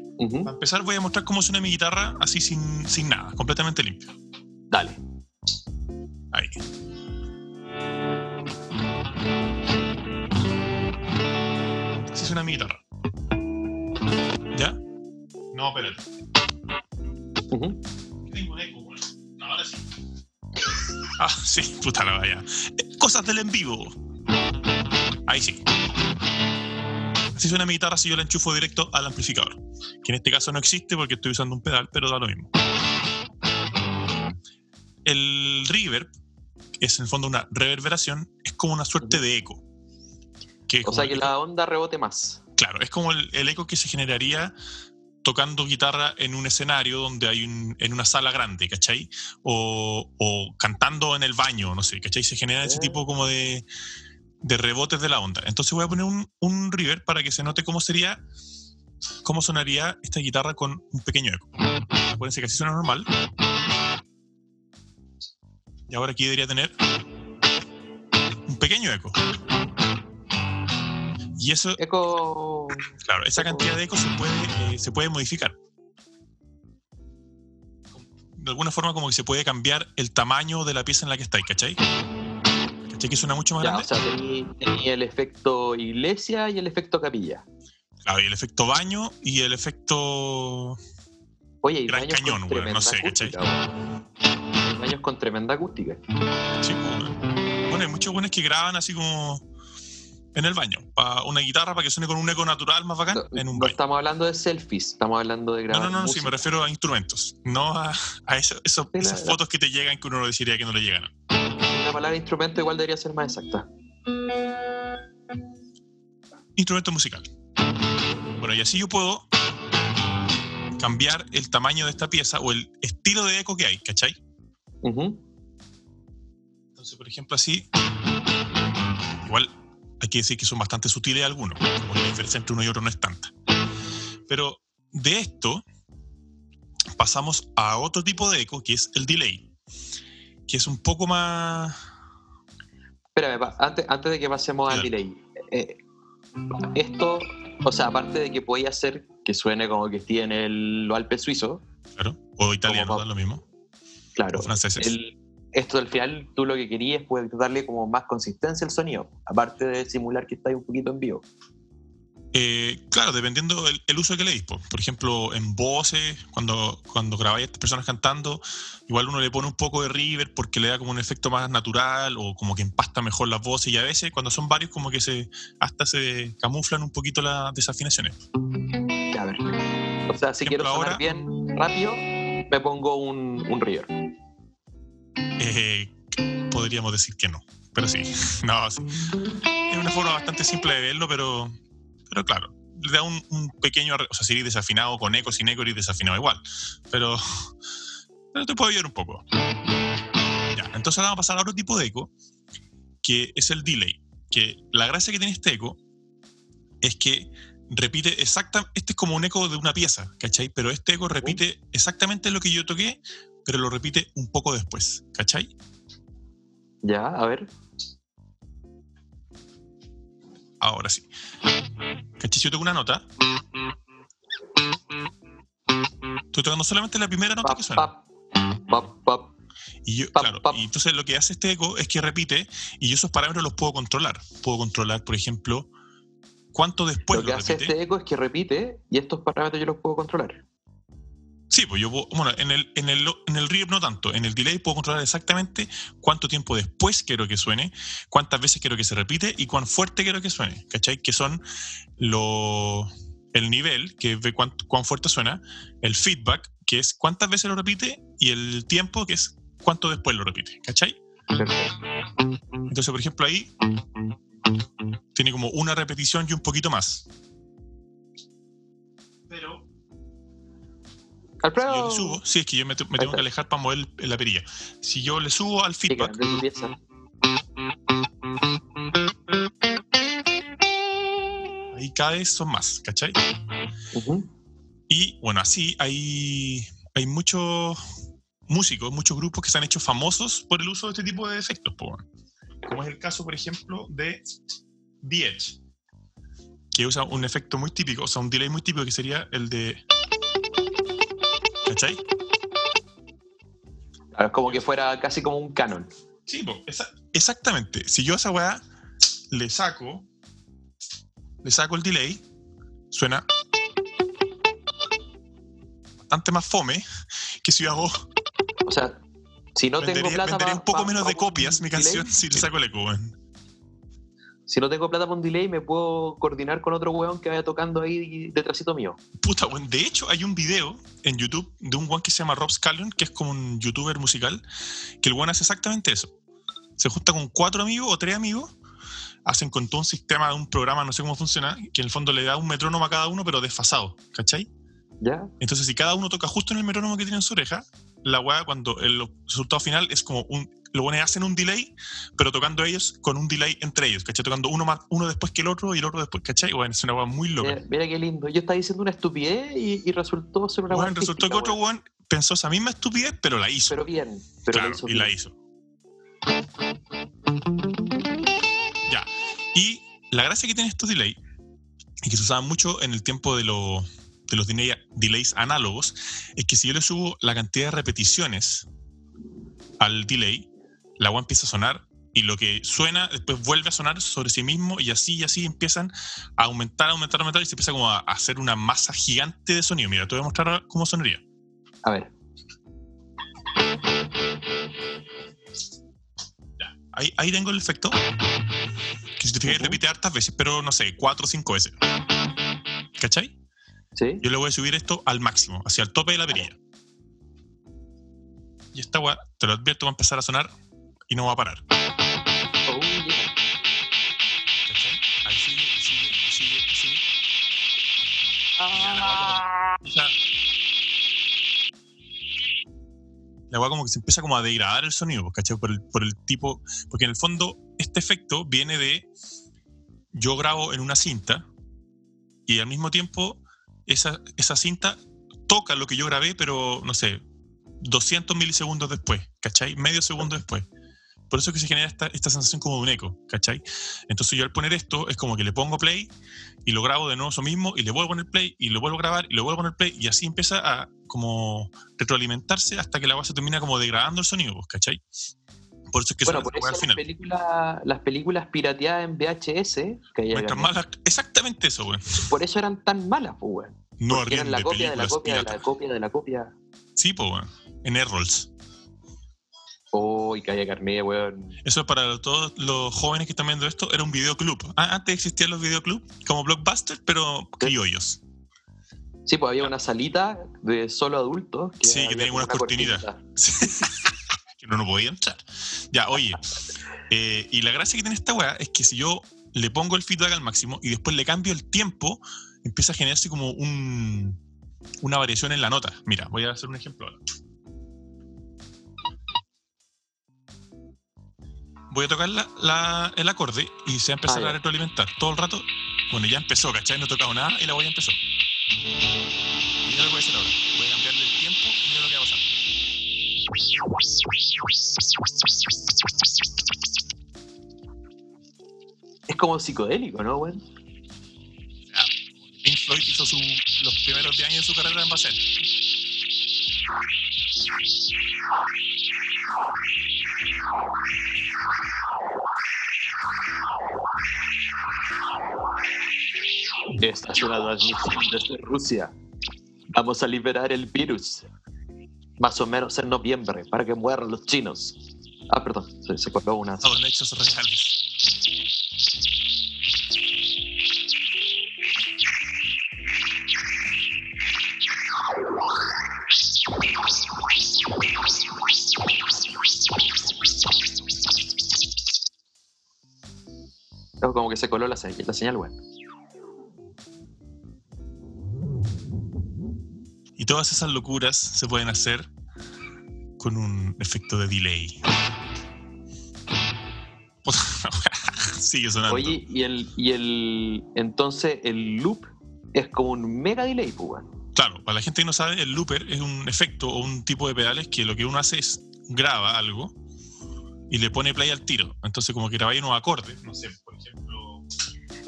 para empezar voy a mostrar cómo suena mi guitarra así sin, sin nada, completamente limpio. Dale. Ahí. Así suena mi guitarra. ¿Ya? No. Ujú. Tengo un eco. No, ahora sí. Ah, sí, puta la vaya. Cosas del en vivo. Ahí sí. Así suena mi guitarra si yo la enchufo directo al amplificador. Que en este caso no existe porque estoy usando un pedal, pero da lo mismo. El reverb, que es en el fondo una reverberación, es como una suerte de eco. Que O sea que la onda rebote más. Claro, es como el, el eco que se generaría tocando guitarra en un escenario donde hay un, en una sala grande, ¿cachai? O, o cantando en el baño, no sé, ¿cachai? Se genera ese Oh. tipo como de, de rebotes de la onda. Entonces voy a poner un, un reverb para que se note cómo sería, cómo sonaría esta guitarra con un pequeño eco. Acuérdense que así suena normal. Y ahora aquí debería tener un pequeño eco. Y eso, Eco. Claro, esa cantidad de eco se puede, eh, se puede modificar. De alguna forma como que se puede cambiar el tamaño de la pieza en la que estáis, ¿cachai? ¿Cachai que suena mucho más Ya, grande? o sea, tení, tení el efecto iglesia y el efecto capilla. Claro, y el efecto baño y el efecto... Oye, y Gran baños cañón, con tremenda no sé, acústica. Hay baños con tremenda acústica. Sí, pues, bueno, hay muchos buenos que graban así como en el baño, para una guitarra para que suene con un eco natural más bacán No, en un no baño. estamos hablando de selfies, estamos hablando de No, grabar. no, no, sí, música. me refiero a instrumentos, no a, a eso- eso- Sí, la- esas fotos que te llegan que uno no decidiría que no le llegan. La palabra instrumento igual debería ser más exacta. instrumento musical. Bueno, y así yo puedo cambiar el tamaño de esta pieza o el estilo de eco que hay, ¿cachai? Ujú. Entonces, por ejemplo, así, igual hay que decir que son bastante sutiles algunos, como la diferencia entre uno y otro no es tanta. Pero de esto pasamos a otro tipo de eco, que es el delay, que es un poco más... Espérame, antes, antes de que pasemos al Claro. delay. eh, esto, o sea, aparte de que podía hacer que suene como que esté en el, los Alpes suizos, Claro, o italiano, Como lo mismo, claro. o franceses. el- esto al final tú lo que querías es poder darle como más consistencia al sonido, aparte de simular que está ahí un poquito en vivo. Eh, claro, dependiendo el, el uso que le dis. po. Por ejemplo, en voces, cuando, cuando grabáis a estas personas cantando, igual uno le pone un poco de reverb porque le da como un efecto más natural o como que empasta mejor las voces y a veces cuando son varios como que se hasta se camuflan un poquito las desafinaciones. Ya, a ver. O sea, si Ejemplo, quiero sonar ahora- bien rápido, me pongo un, un reverb. Eh, podríamos decir que no, pero sí. No, sí. Es una forma bastante simple de verlo, pero, pero claro, le da un, pequeño... O sea, si desafinado con eco, sin eco, eres desafinado igual. Pero, pero te puede ayudar un poco. Ya, entonces ahora vamos a pasar a otro tipo de eco, que es el delay. Que la gracia que tiene este eco es que repite exacta, este es como un eco de una pieza, ¿cachai? Pero este eco repite exactamente lo que yo toqué, pero lo repite un poco después, ¿cachai? Ya, a ver. Ahora sí. ¿Cachai? Si yo toco una nota, estoy tocando solamente la primera nota que suena. Y yo, claro, y entonces lo que hace este eco es que repite y yo esos parámetros los puedo controlar. Puedo controlar, por ejemplo, cuánto después lo que lo hace repite. este eco es que repite y estos parámetros yo los puedo controlar. Sí, pues yo puedo, bueno, en el, en, el, en el reverb no tanto, en el delay puedo controlar exactamente cuánto tiempo después quiero que suene, cuántas veces quiero que se repite y cuán fuerte quiero que suene, ¿cachai? Que son lo, el nivel, que ve cuán, cuán fuerte suena, el feedback, que es cuántas veces lo repite, y el tiempo, que es cuánto después lo repite, ¿cachai? Entonces, por ejemplo, ahí tiene como una repetición y un poquito más. Pero Al Si yo le subo, sí, es que yo me, tengo que alejar para mover la perilla. Si yo le subo al feedback, ahí cada vez son más, ¿cachai? Y bueno, así hay, hay muchos músicos, muchos grupos que se han hecho famosos por el uso de este tipo de efectos, como es el caso, por ejemplo, de The Edge, que usa un efecto muy típico, o sea, un delay muy típico que sería el de... ¿Cachai? Claro, es como que fuera casi como un canon. Sí, po, esa- exactamente. Si yo a esa weá le saco, le saco el delay, suena bastante más fome que si yo hago. O sea, si no tengo plata un poco pa- menos pa de copias mi delay, canción si le saco el eco, weón. Si no tengo plata para un delay, me puedo coordinar con otro weón que vaya tocando ahí detrásito mío. Puta, weón. De hecho, hay un video en YouTube de un weón que se llama Rob Scallon, que es como un youtuber musical, que el weón hace exactamente eso. Se junta con cuatro amigos o tres amigos, hacen con todo un sistema, un programa, no sé cómo funciona, que en el fondo le da un metrónomo a cada uno, pero desfasado, ¿cachai? ¿Ya? Entonces, si cada uno toca justo en el metrónomo que tiene en su oreja, la weá, cuando el resultado final es como un. Los buenos hacen un delay, pero tocando ellos con un delay entre ellos, ¿cachai? Tocando uno más, uno después que el otro y el otro después, ¿cachai? Bueno, es una weá muy loca. Mira, mira qué lindo. Yo estaba diciendo una estupidez y, y resultó ser una Bueno, resultó que otro weón. pensó esa misma estupidez, pero la hizo. Pero bien. Pero claro, hizo y bien. la hizo. Ya. Y la gracia que tiene estos delay, y que se usaban mucho en el tiempo de, lo- de los delay- delays análogos, es que si yo le subo la cantidad de repeticiones al delay, la web empieza a sonar y lo que suena después vuelve a sonar sobre sí mismo y así y así empiezan a aumentar, aumentar, aumentar y se empieza como a hacer una masa gigante de sonido. Mira, te voy a mostrar cómo sonaría. A ver. Ahí, ahí tengo el efecto. Que si te fijas, repite hartas veces, pero no sé, cuatro o cinco veces. ¿Cachai? ¿Sí? Yo le voy a subir esto al máximo, hacia el tope de la perilla. Y esta te lo advierto, va a empezar a sonar y no va a parar. Oh. Ahí sigue, sigue, sigue, sigue. Y ya la empieza la weá como que se empieza como a degradar el sonido, pues, ¿cachai? Por el, por el tipo, porque en el fondo este efecto viene de, yo grabo en una cinta y al mismo tiempo esa, esa cinta toca lo que yo grabé, pero no sé, 200 milisegundos después, ¿cachai? Medio segundo después. Por eso es que se genera esta, esta sensación como de un eco, ¿cachai? Entonces yo al poner esto es como que le pongo play y lo grabo de nuevo eso mismo y le vuelvo a poner play y lo vuelvo a grabar y lo vuelvo a poner play y así empieza a como retroalimentarse hasta que la base termina como degradando el sonido, pues, ¿cachai? Por eso es que Bueno, por eso al final. las películas, las películas pirateadas en VHS, que hay Muestran acá, malas- exactamente eso, weón. por eso eran tan malas, pues, weón. No eran la copia de la copia de la copia de la copia. Sí, pues, weón. En Errols. Uy, calla carne, weón. Eso para todos los jóvenes que están viendo esto, era un videoclub. Ah, antes existían los videoclubs como Blockbuster, pero criollos. Sí, pues había una salita de solo adultos. Sí, que tenía unas cortinitas. cortinita. que uno no podía entrar. Ya, oye. eh, y la gracia que tiene esta weá es que si yo le pongo el feedback al máximo y después le cambio el tiempo, empieza a generarse como un, una variación en la nota. Mira, voy a hacer un ejemplo ahora. Voy a tocar la- la- el acorde y se va a empezar Ah, a retroalimentar todo el rato. Bueno, ya empezó, ¿cachai? No he tocado nada y la voy a empezar. Y mira lo que voy a hacer ahora. Voy a cambiarle el tiempo y mira lo que va a pasar. Es como psicodélico, ¿no, weón? Pink Floyd hizo su- los primeros 10 años de su carrera en base. Esta es una transmisión desde Rusia. Vamos a liberar el virus. Más o menos en noviembre, para que mueran los chinos. Ah, perdón, se, se una. En hechos reales. Como que se coló la, se- la señal, weón. Y todas esas locuras se pueden hacer con un efecto de delay. Sigue sonando. Oye, y el, y el. Entonces, el loop es como un mega delay, pues. Claro, para la gente que no sabe, el looper es un efecto o un tipo de pedales que lo que uno hace es graba algo y le pone play al tiro. Entonces, como que graba ahí unos acordes. No sé, por ejemplo.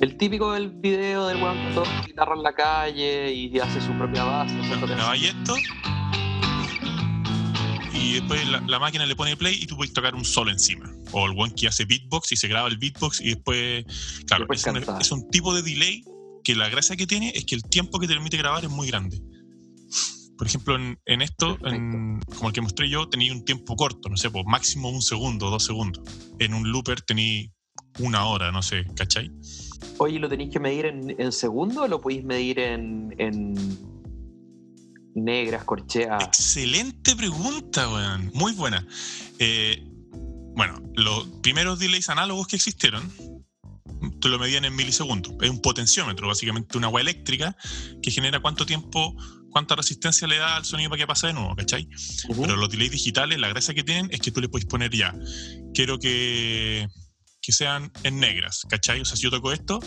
El típico del video del weón que toca guitarra en la calle y hace su propia base. Bueno, ¿cierto? grabáis esto y después la, la máquina le pone play y tú puedes tocar un solo encima. O el one que hace beatbox y se graba el beatbox y después, claro, Después es, un, cantar. es un tipo de delay que la gracia que tiene es que el tiempo que te permite grabar es muy grande. Por ejemplo, en, en esto, en- como el que mostré yo, tenía un tiempo corto, no sé, pues máximo un segundo, dos segundos. En un looper tenía una hora, no sé, ¿cachai? Oye, ¿lo tenéis que medir en, en segundo o lo podéis medir en, en negras, corcheas? Excelente pregunta, weón. Muy buena. Eh, bueno, los primeros delays análogos que existieron, te lo medían en milisegundos. Es un potenciómetro, básicamente una agua eléctrica que genera cuánto tiempo, cuánta resistencia le da al sonido para que pase de nuevo, ¿cachai? Pero los delays digitales, la gracia que tienen es que tú le puedes poner ya, quiero que, que sean en negras, ¿cachai? O sea, si yo toco esto,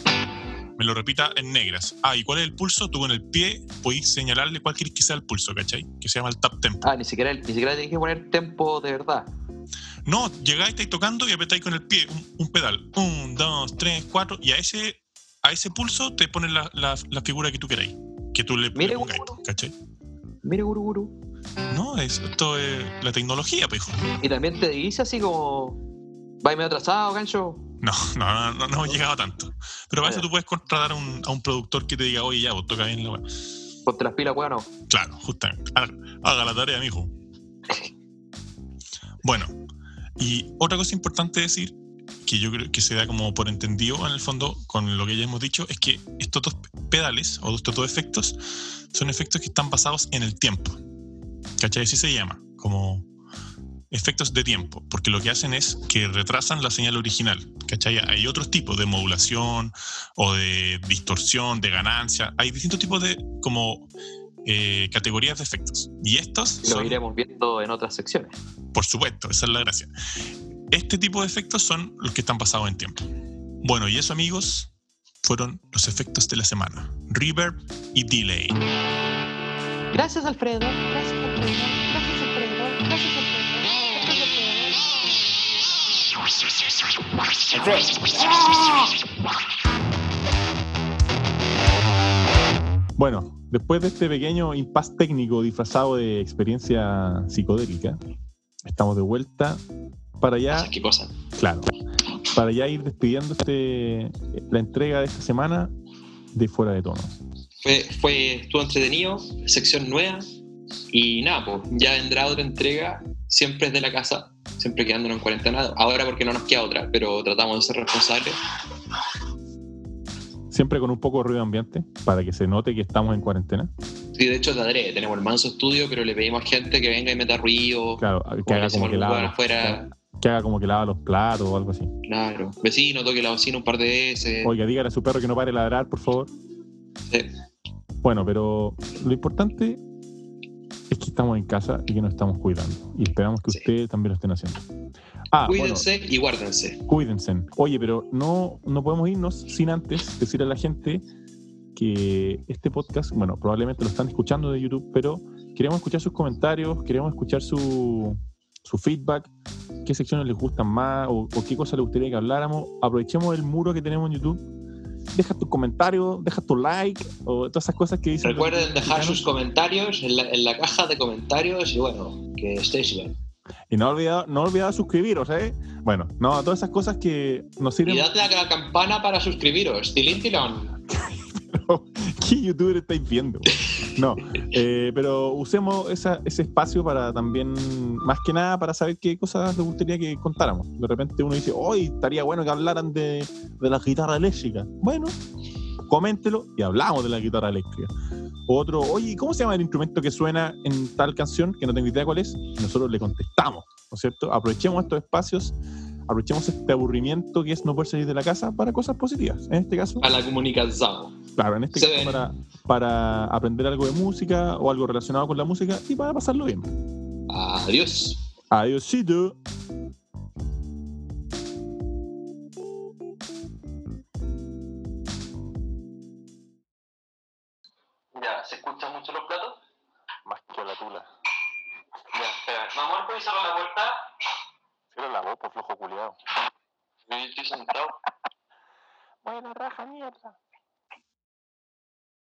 me lo repita en negras. Ah, ¿y cuál es el pulso? Tú con el pie podéis señalarle cuál quieres que sea el pulso, ¿cachai? Que se llama el tap tempo. Ah, ni siquiera, ni siquiera tenéis que poner tempo de verdad. No, llegáis, estáis tocando y apretáis con el pie un, un pedal. Un, dos, tres, cuatro. Y a ese, a ese pulso te pones la, la- la figura que tú queráis. Que tú le, le Mire, pongáis, gurú. ¿cachai? Mire, guru, guru. No, es, esto es la tecnología, pues, hijo. Y también te dice así como. Va medio atrasado, gancho. No, no, no, no, no hemos llegado a tanto. Pero para eso tú puedes contratar a un, a un productor que te diga, oye, ya, vos toca bien la weá. Ponte las pilas, weón. no. Claro, justamente. Haga, haga la tarea, mijo. Bueno, y otra cosa importante decir, que yo creo que se da como por entendido en el fondo con lo que ya hemos dicho, es que estos dos pedales o estos dos efectos son efectos que están basados en el tiempo. ¿Cachai? Así se llama, como efectos de tiempo, porque lo que hacen es que retrasan la señal original. ¿Cachai? Hay otros tipos de modulación o de distorsión, de ganancia. Hay distintos tipos de como eh, categorías de efectos. Y estos Lo son, iremos viendo en otras secciones. por supuesto, esa es la gracia. Este tipo de efectos son los que están pasados en tiempo. Bueno, y eso, amigos, fueron los efectos de la semana: reverb y delay. Gracias, Alfredo. Gracias, Alfredo. Gracias, Alfredo. Gracias, Bueno, después de este pequeño impasse técnico disfrazado de experiencia psicodélica, estamos de vuelta para ya, ¿Qué cosa? claro, para ya ir despidiendo este, la entrega de esta semana de Fuera de Tono. Fue, fue, estuvo entretenido, sección nueva. Y nada, pues ya vendrá otra entrega, siempre desde la casa, siempre quedándonos en cuarentena. Ahora porque no nos queda otra, pero tratamos de ser responsables. Siempre con un poco de ruido ambiente para que se note que estamos en cuarentena. Sí, de hecho, de adrede, tenemos el manso estudio, pero le pedimos a gente que venga y meta ruido. Claro, que haga como que lava, afuera. que haga como que lava los platos o algo así. Claro. Vecino, toque la bocina un par de veces. Oiga, dígale a su perro que no pare de ladrar, por favor. Sí. Bueno, pero lo importante es que estamos en casa y que nos estamos cuidando. Y esperamos que Sí. ustedes también lo estén haciendo. Ah, bueno, Cuídense y guárdense. cuídense. Oye, pero no, no podemos irnos sin antes decir a la gente que este podcast, bueno, probablemente lo están escuchando de YouTube, pero queremos escuchar sus comentarios, queremos escuchar su, su feedback, qué secciones les gustan más o, o qué cosas les gustaría que habláramos. Aprovechemos el muro que tenemos en YouTube. Deja tu comentario, deja tu like o todas esas cosas que dicen. Recuerden dejar sus comentarios en la, en la caja de comentarios y bueno, que estéis bien. Y no olvidar no olvidar suscribiros, ¿eh? Bueno, no, todas esas cosas que nos sirven. Y dadle a la campana para suscribiros. Tilín, tilón. ¿Qué youtuber estáis viendo? No, eh, pero usemos esa- ese espacio para también, más que nada, para saber qué cosas les gustaría que contáramos. De repente uno dice, hoy estaría bueno que hablaran de, de la guitarra eléctrica. Bueno, coméntelo y hablamos de la guitarra eléctrica. Otro, oye, ¿cómo se llama el instrumento que suena en tal canción? Que no tengo idea cuál es. Y nosotros le contestamos, ¿no es cierto? Aprovechemos estos espacios, aprovechemos este aburrimiento que es no poder salir de la casa para cosas positivas. En este caso, A la comunicación. Claro, en este Se caso para, para aprender algo de música o algo relacionado con la música y para pasarlo bien. Adiós. Adiósito. Ya, ¿se escuchan mucho los platos? Más que la tula. Ya, espera. Vamos a la puerta. Cierra la boca, flojo culiado. Yo estoy sentado. Buena raja, mierda.